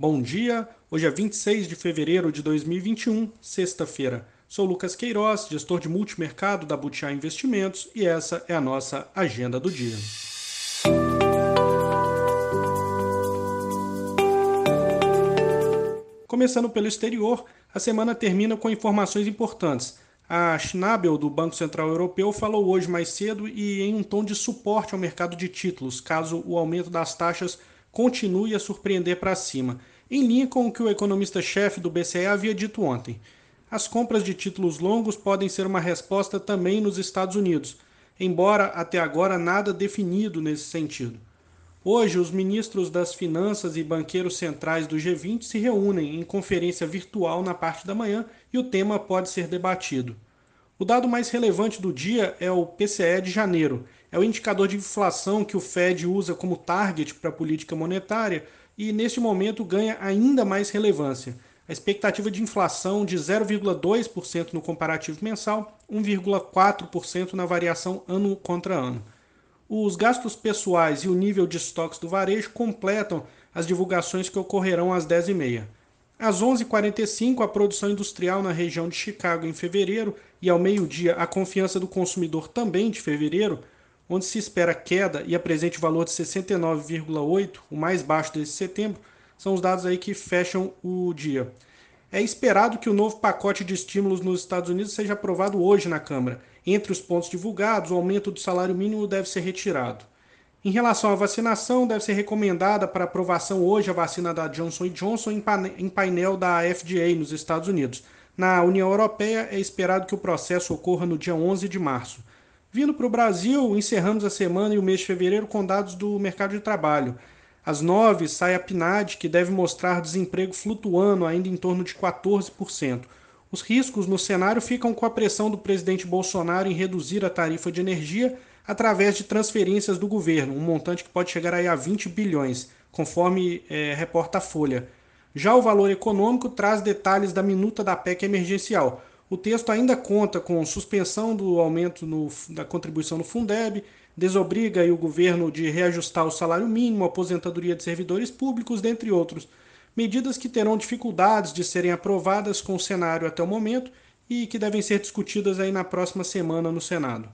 Bom dia, hoje é 26 de fevereiro de 2021, sexta-feira. Sou Lucas Queiroz, gestor de multimercado da Butiá Investimentos e essa é a nossa agenda do dia. Começando pelo exterior, a semana termina com informações importantes. A Schnabel, do Banco Central Europeu, falou hoje mais cedo e em um tom de suporte ao mercado de títulos, caso o aumento das taxas continue a surpreender para cima, em linha com o que o economista-chefe do BCE havia dito ontem. As compras de títulos longos podem ser uma resposta também nos Estados Unidos, embora até agora nada definido nesse sentido. Hoje, os ministros das Finanças e banqueiros centrais do G20 se reúnem em conferência virtual na parte da manhã e o tema pode ser debatido. O dado mais relevante do dia é o PCE de janeiro. É o indicador de inflação que o Fed usa como target para a política monetária e, neste momento, ganha ainda mais relevância. A expectativa de inflação de 0,2% no comparativo mensal, 1,4% na variação ano contra ano. Os gastos pessoais e o nível de estoques do varejo completam as divulgações que ocorrerão às 10h30. Às 11h45, a produção industrial na região de Chicago em fevereiro e ao meio-dia a confiança do consumidor também de fevereiro, onde se espera queda e apresente valor de 69,8, o mais baixo desse setembro, são os dados aí que fecham o dia. É esperado que o novo pacote de estímulos nos Estados Unidos seja aprovado hoje na Câmara. Entre os pontos divulgados, o aumento do salário mínimo deve ser retirado. Em relação à vacinação, deve ser recomendada para aprovação hoje a vacina da Johnson Johnson em painel da FDA nos Estados Unidos. Na União Europeia, é esperado que o processo ocorra no dia 11 de março. Vindo para o Brasil, encerramos a semana e o mês de fevereiro com dados do mercado de trabalho. Às 9 sai a PNAD, que deve mostrar desemprego flutuando ainda em torno de 14%. Os riscos no cenário ficam com a pressão do presidente Bolsonaro em reduzir a tarifa de energia através de transferências do governo, um montante que pode chegar aí a 20 bilhões, conforme é, reporta a Folha. Já o valor econômico traz detalhes da minuta da PEC emergencial. O texto ainda conta com suspensão do aumento no, da contribuição no Fundeb, desobriga o governo de reajustar o salário mínimo, a aposentadoria de servidores públicos, dentre outros. Medidas que terão dificuldades de serem aprovadas com o cenário até o momento e que devem ser discutidas aí na próxima semana no Senado.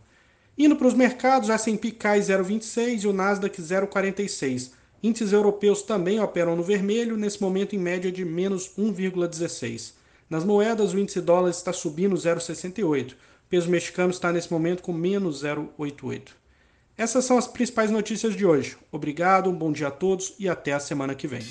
Indo para os mercados, a S&P cai 0,26 e o Nasdaq 0,46. Índices europeus também operam no vermelho, nesse momento em média de menos 1,16. Nas moedas, o índice dólar está subindo 0,68. O peso mexicano está nesse momento com menos 0,88. Essas são as principais notícias de hoje. Obrigado, um bom dia a todos e até a semana que vem.